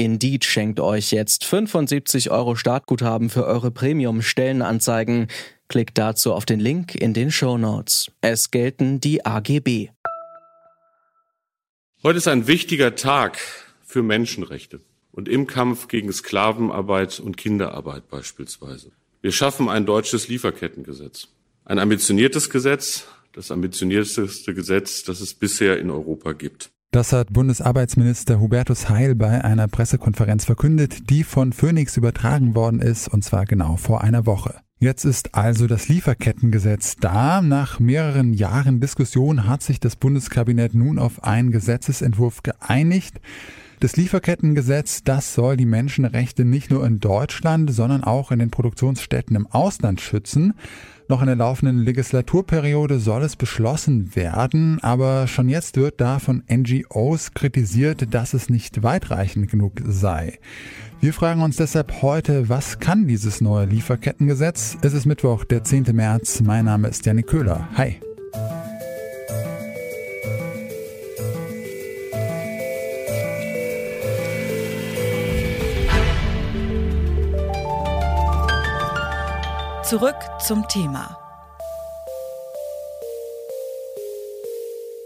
Indeed schenkt euch jetzt 75 Euro Startguthaben für eure Premium-Stellenanzeigen. Klickt dazu auf den Link in den Show Notes. Es gelten die AGB. Heute ist ein wichtiger Tag für Menschenrechte und im Kampf gegen Sklavenarbeit und Kinderarbeit beispielsweise. Wir schaffen ein deutsches Lieferkettengesetz. Ein ambitioniertes Gesetz, das ambitionierteste Gesetz, das es bisher in Europa gibt. Das hat Bundesarbeitsminister Hubertus Heil bei einer Pressekonferenz verkündet, die von Phoenix übertragen worden ist, und zwar genau vor einer Woche. Jetzt ist also das Lieferkettengesetz da. Nach mehreren Jahren Diskussion hat sich das Bundeskabinett nun auf einen Gesetzesentwurf geeinigt. Das Lieferkettengesetz, das soll die Menschenrechte nicht nur in Deutschland, sondern auch in den Produktionsstätten im Ausland schützen. Noch in der laufenden Legislaturperiode soll es beschlossen werden, aber schon jetzt wird da von NGOs kritisiert, dass es nicht weitreichend genug sei. Wir fragen uns deshalb heute, was kann dieses neue Lieferkettengesetz? Es ist Mittwoch, der 10. März. Mein Name ist Janik Köhler. Hi. Zurück zum Thema.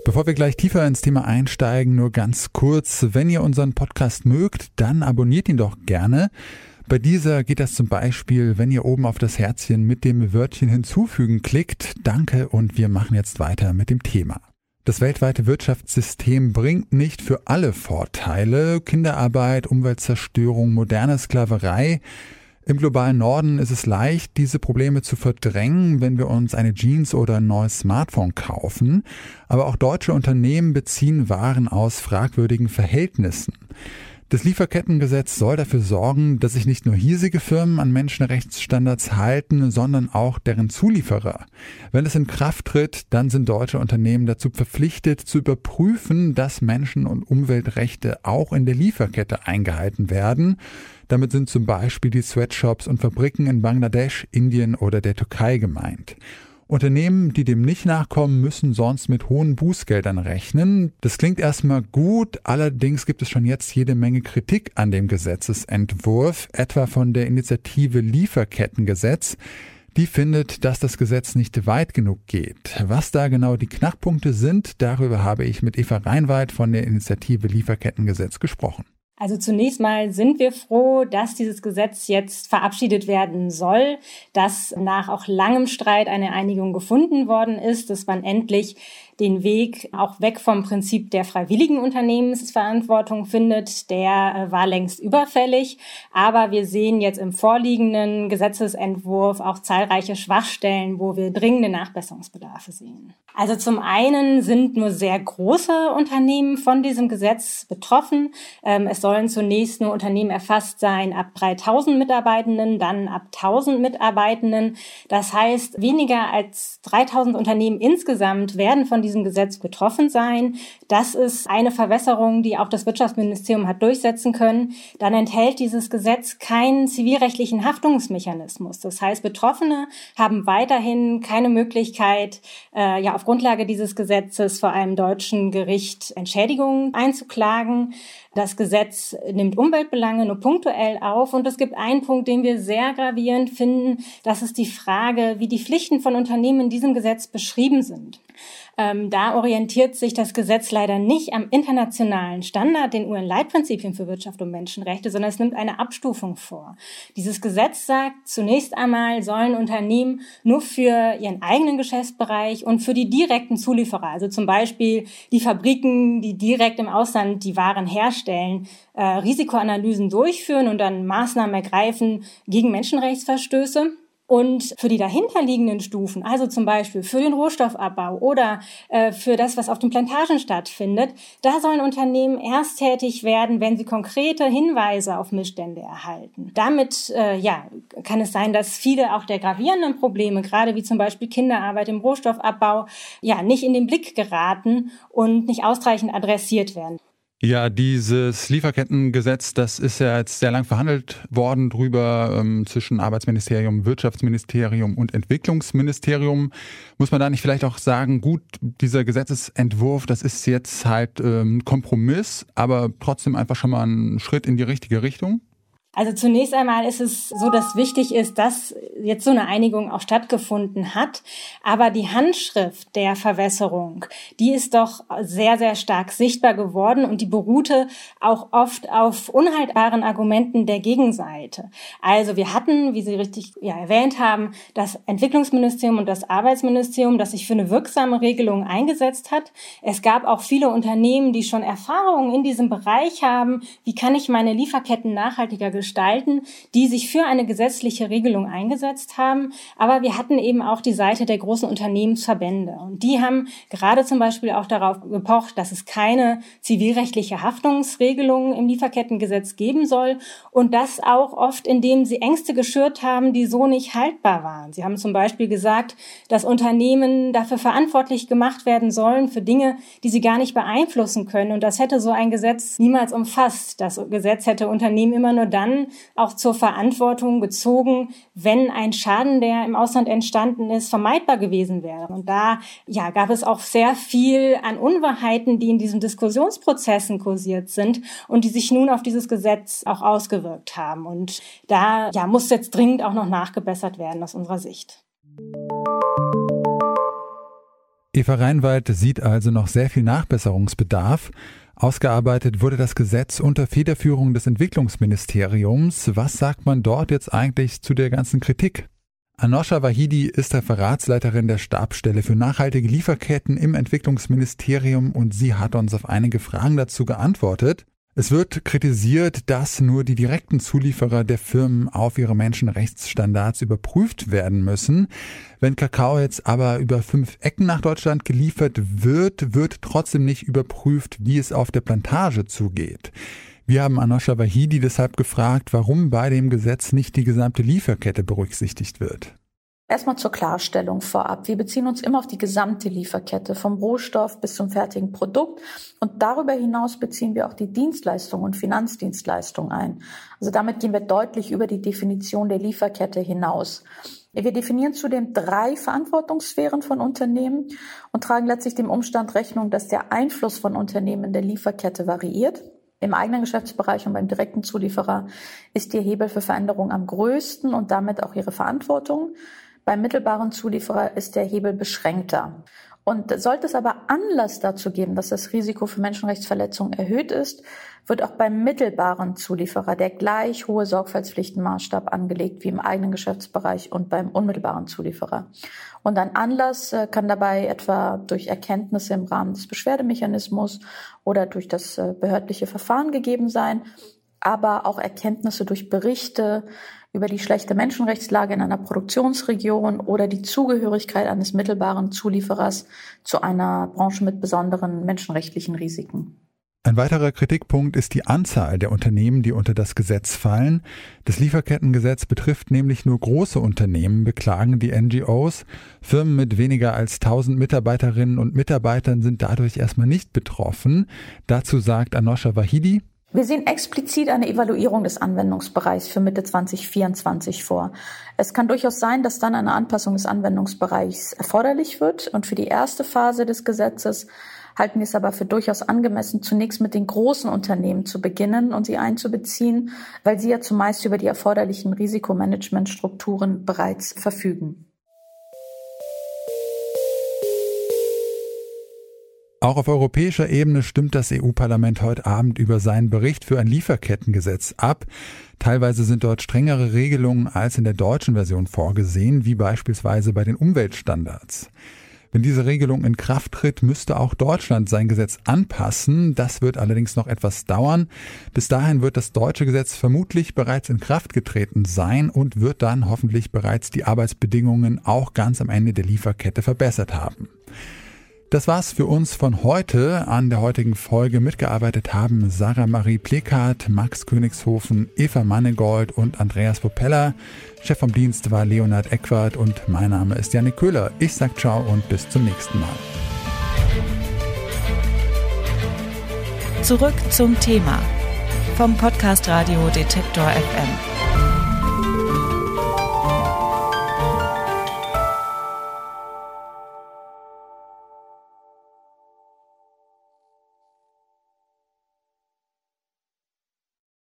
Bevor wir gleich tiefer ins Thema einsteigen, nur ganz kurz, wenn ihr unseren Podcast mögt, dann abonniert ihn doch gerne. Bei dieser geht das zum Beispiel, wenn ihr oben auf das Herzchen mit dem Wörtchen hinzufügen klickt. Danke und wir machen jetzt weiter mit dem Thema. Das weltweite Wirtschaftssystem bringt nicht für alle Vorteile. Kinderarbeit, Umweltzerstörung, moderne Sklaverei. Im globalen Norden ist es leicht, diese Probleme zu verdrängen, wenn wir uns eine Jeans oder ein neues Smartphone kaufen. Aber auch deutsche Unternehmen beziehen Waren aus fragwürdigen Verhältnissen. Das Lieferkettengesetz soll dafür sorgen, dass sich nicht nur hiesige Firmen an Menschenrechtsstandards halten, sondern auch deren Zulieferer. Wenn es in Kraft tritt, dann sind deutsche Unternehmen dazu verpflichtet zu überprüfen, dass Menschen- und Umweltrechte auch in der Lieferkette eingehalten werden. Damit sind zum Beispiel die Sweatshops und Fabriken in Bangladesch, Indien oder der Türkei gemeint. Unternehmen, die dem nicht nachkommen, müssen sonst mit hohen Bußgeldern rechnen. Das klingt erstmal gut, allerdings gibt es schon jetzt jede Menge Kritik an dem Gesetzesentwurf, etwa von der Initiative Lieferkettengesetz. Die findet, dass das Gesetz nicht weit genug geht. Was da genau die Knackpunkte sind, darüber habe ich mit Eva Reinwald von der Initiative Lieferkettengesetz gesprochen. Also zunächst mal sind wir froh, dass dieses Gesetz jetzt verabschiedet werden soll, dass nach auch langem Streit eine Einigung gefunden worden ist, dass man endlich den Weg auch weg vom Prinzip der freiwilligen Unternehmensverantwortung findet, der äh, war längst überfällig. Aber wir sehen jetzt im vorliegenden Gesetzesentwurf auch zahlreiche Schwachstellen, wo wir dringende Nachbesserungsbedarfe sehen. Also zum einen sind nur sehr große Unternehmen von diesem Gesetz betroffen. Ähm, es sollen zunächst nur Unternehmen erfasst sein ab 3000 Mitarbeitenden, dann ab 1000 Mitarbeitenden. Das heißt, weniger als 3000 Unternehmen insgesamt werden von diesem Gesetz betroffen sein. Das ist eine Verwässerung, die auch das Wirtschaftsministerium hat durchsetzen können. Dann enthält dieses Gesetz keinen zivilrechtlichen Haftungsmechanismus. Das heißt, Betroffene haben weiterhin keine Möglichkeit, äh, ja auf Grundlage dieses Gesetzes vor einem deutschen Gericht Entschädigungen einzuklagen. Das Gesetz nimmt Umweltbelange nur punktuell auf und es gibt einen Punkt, den wir sehr gravierend finden. Das ist die Frage, wie die Pflichten von Unternehmen in diesem Gesetz beschrieben sind. Ähm, da orientiert sich das Gesetz leider nicht am internationalen Standard, den UN-Leitprinzipien für Wirtschaft und Menschenrechte, sondern es nimmt eine Abstufung vor. Dieses Gesetz sagt, zunächst einmal sollen Unternehmen nur für ihren eigenen Geschäftsbereich und für die direkten Zulieferer, also zum Beispiel die Fabriken, die direkt im Ausland die Waren herstellen, äh, Risikoanalysen durchführen und dann Maßnahmen ergreifen gegen Menschenrechtsverstöße. Und für die dahinterliegenden Stufen, also zum Beispiel für den Rohstoffabbau oder äh, für das, was auf den Plantagen stattfindet, da sollen Unternehmen erst tätig werden, wenn sie konkrete Hinweise auf Missstände erhalten. Damit äh, ja, kann es sein, dass viele auch der gravierenden Probleme, gerade wie zum Beispiel Kinderarbeit im Rohstoffabbau, ja, nicht in den Blick geraten und nicht ausreichend adressiert werden. Ja, dieses Lieferkettengesetz, das ist ja jetzt sehr lang verhandelt worden drüber ähm, zwischen Arbeitsministerium, Wirtschaftsministerium und Entwicklungsministerium. Muss man da nicht vielleicht auch sagen, gut, dieser Gesetzesentwurf, das ist jetzt halt ähm, Kompromiss, aber trotzdem einfach schon mal ein Schritt in die richtige Richtung? Also zunächst einmal ist es so, dass wichtig ist, dass jetzt so eine Einigung auch stattgefunden hat. Aber die Handschrift der Verwässerung, die ist doch sehr, sehr stark sichtbar geworden und die beruhte auch oft auf unhaltbaren Argumenten der Gegenseite. Also wir hatten, wie Sie richtig ja, erwähnt haben, das Entwicklungsministerium und das Arbeitsministerium, das sich für eine wirksame Regelung eingesetzt hat. Es gab auch viele Unternehmen, die schon Erfahrungen in diesem Bereich haben. Wie kann ich meine Lieferketten nachhaltiger gestalten? Gestalten, die sich für eine gesetzliche Regelung eingesetzt haben. Aber wir hatten eben auch die Seite der großen Unternehmensverbände. Und die haben gerade zum Beispiel auch darauf gepocht, dass es keine zivilrechtliche Haftungsregelung im Lieferkettengesetz geben soll. Und das auch oft, indem sie Ängste geschürt haben, die so nicht haltbar waren. Sie haben zum Beispiel gesagt, dass Unternehmen dafür verantwortlich gemacht werden sollen für Dinge, die sie gar nicht beeinflussen können. Und das hätte so ein Gesetz niemals umfasst. Das Gesetz hätte Unternehmen immer nur dann auch zur Verantwortung gezogen, wenn ein Schaden, der im Ausland entstanden ist, vermeidbar gewesen wäre. Und da ja, gab es auch sehr viel an Unwahrheiten, die in diesen Diskussionsprozessen kursiert sind und die sich nun auf dieses Gesetz auch ausgewirkt haben. Und da ja, muss jetzt dringend auch noch nachgebessert werden aus unserer Sicht. Eva Reinwald sieht also noch sehr viel Nachbesserungsbedarf. Ausgearbeitet wurde das Gesetz unter Federführung des Entwicklungsministeriums. Was sagt man dort jetzt eigentlich zu der ganzen Kritik? Anosha Wahidi ist Referatsleiterin der Stabsstelle für nachhaltige Lieferketten im Entwicklungsministerium und sie hat uns auf einige Fragen dazu geantwortet. Es wird kritisiert, dass nur die direkten Zulieferer der Firmen auf ihre Menschenrechtsstandards überprüft werden müssen. Wenn Kakao jetzt aber über fünf Ecken nach Deutschland geliefert wird, wird trotzdem nicht überprüft, wie es auf der Plantage zugeht. Wir haben Anosha Wahidi deshalb gefragt, warum bei dem Gesetz nicht die gesamte Lieferkette berücksichtigt wird. Erstmal zur Klarstellung vorab. Wir beziehen uns immer auf die gesamte Lieferkette, vom Rohstoff bis zum fertigen Produkt. Und darüber hinaus beziehen wir auch die Dienstleistungen und Finanzdienstleistungen ein. Also damit gehen wir deutlich über die Definition der Lieferkette hinaus. Wir definieren zudem drei Verantwortungssphären von Unternehmen und tragen letztlich dem Umstand Rechnung, dass der Einfluss von Unternehmen in der Lieferkette variiert. Im eigenen Geschäftsbereich und beim direkten Zulieferer ist ihr Hebel für Veränderung am größten und damit auch ihre Verantwortung. Beim mittelbaren Zulieferer ist der Hebel beschränkter. Und sollte es aber Anlass dazu geben, dass das Risiko für Menschenrechtsverletzungen erhöht ist, wird auch beim mittelbaren Zulieferer der gleich hohe Sorgfaltspflichtenmaßstab angelegt wie im eigenen Geschäftsbereich und beim unmittelbaren Zulieferer. Und ein Anlass äh, kann dabei etwa durch Erkenntnisse im Rahmen des Beschwerdemechanismus oder durch das äh, behördliche Verfahren gegeben sein, aber auch Erkenntnisse durch Berichte, über die schlechte Menschenrechtslage in einer Produktionsregion oder die Zugehörigkeit eines mittelbaren Zulieferers zu einer Branche mit besonderen menschenrechtlichen Risiken. Ein weiterer Kritikpunkt ist die Anzahl der Unternehmen, die unter das Gesetz fallen. Das Lieferkettengesetz betrifft nämlich nur große Unternehmen, beklagen die NGOs. Firmen mit weniger als 1000 Mitarbeiterinnen und Mitarbeitern sind dadurch erstmal nicht betroffen. Dazu sagt Anosha Wahidi, wir sehen explizit eine Evaluierung des Anwendungsbereichs für Mitte 2024 vor. Es kann durchaus sein, dass dann eine Anpassung des Anwendungsbereichs erforderlich wird. Und für die erste Phase des Gesetzes halten wir es aber für durchaus angemessen, zunächst mit den großen Unternehmen zu beginnen und sie einzubeziehen, weil sie ja zumeist über die erforderlichen Risikomanagementstrukturen bereits verfügen. Auch auf europäischer Ebene stimmt das EU-Parlament heute Abend über seinen Bericht für ein Lieferkettengesetz ab. Teilweise sind dort strengere Regelungen als in der deutschen Version vorgesehen, wie beispielsweise bei den Umweltstandards. Wenn diese Regelung in Kraft tritt, müsste auch Deutschland sein Gesetz anpassen. Das wird allerdings noch etwas dauern. Bis dahin wird das deutsche Gesetz vermutlich bereits in Kraft getreten sein und wird dann hoffentlich bereits die Arbeitsbedingungen auch ganz am Ende der Lieferkette verbessert haben. Das war's für uns von heute. An der heutigen Folge mitgearbeitet haben Sarah Marie Plekat, Max Königshofen, Eva Mannegold und Andreas Propeller. Chef vom Dienst war Leonhard Eckwart und mein Name ist Janik Köhler. Ich sag ciao und bis zum nächsten Mal. Zurück zum Thema vom Podcast Radio Detektor FM.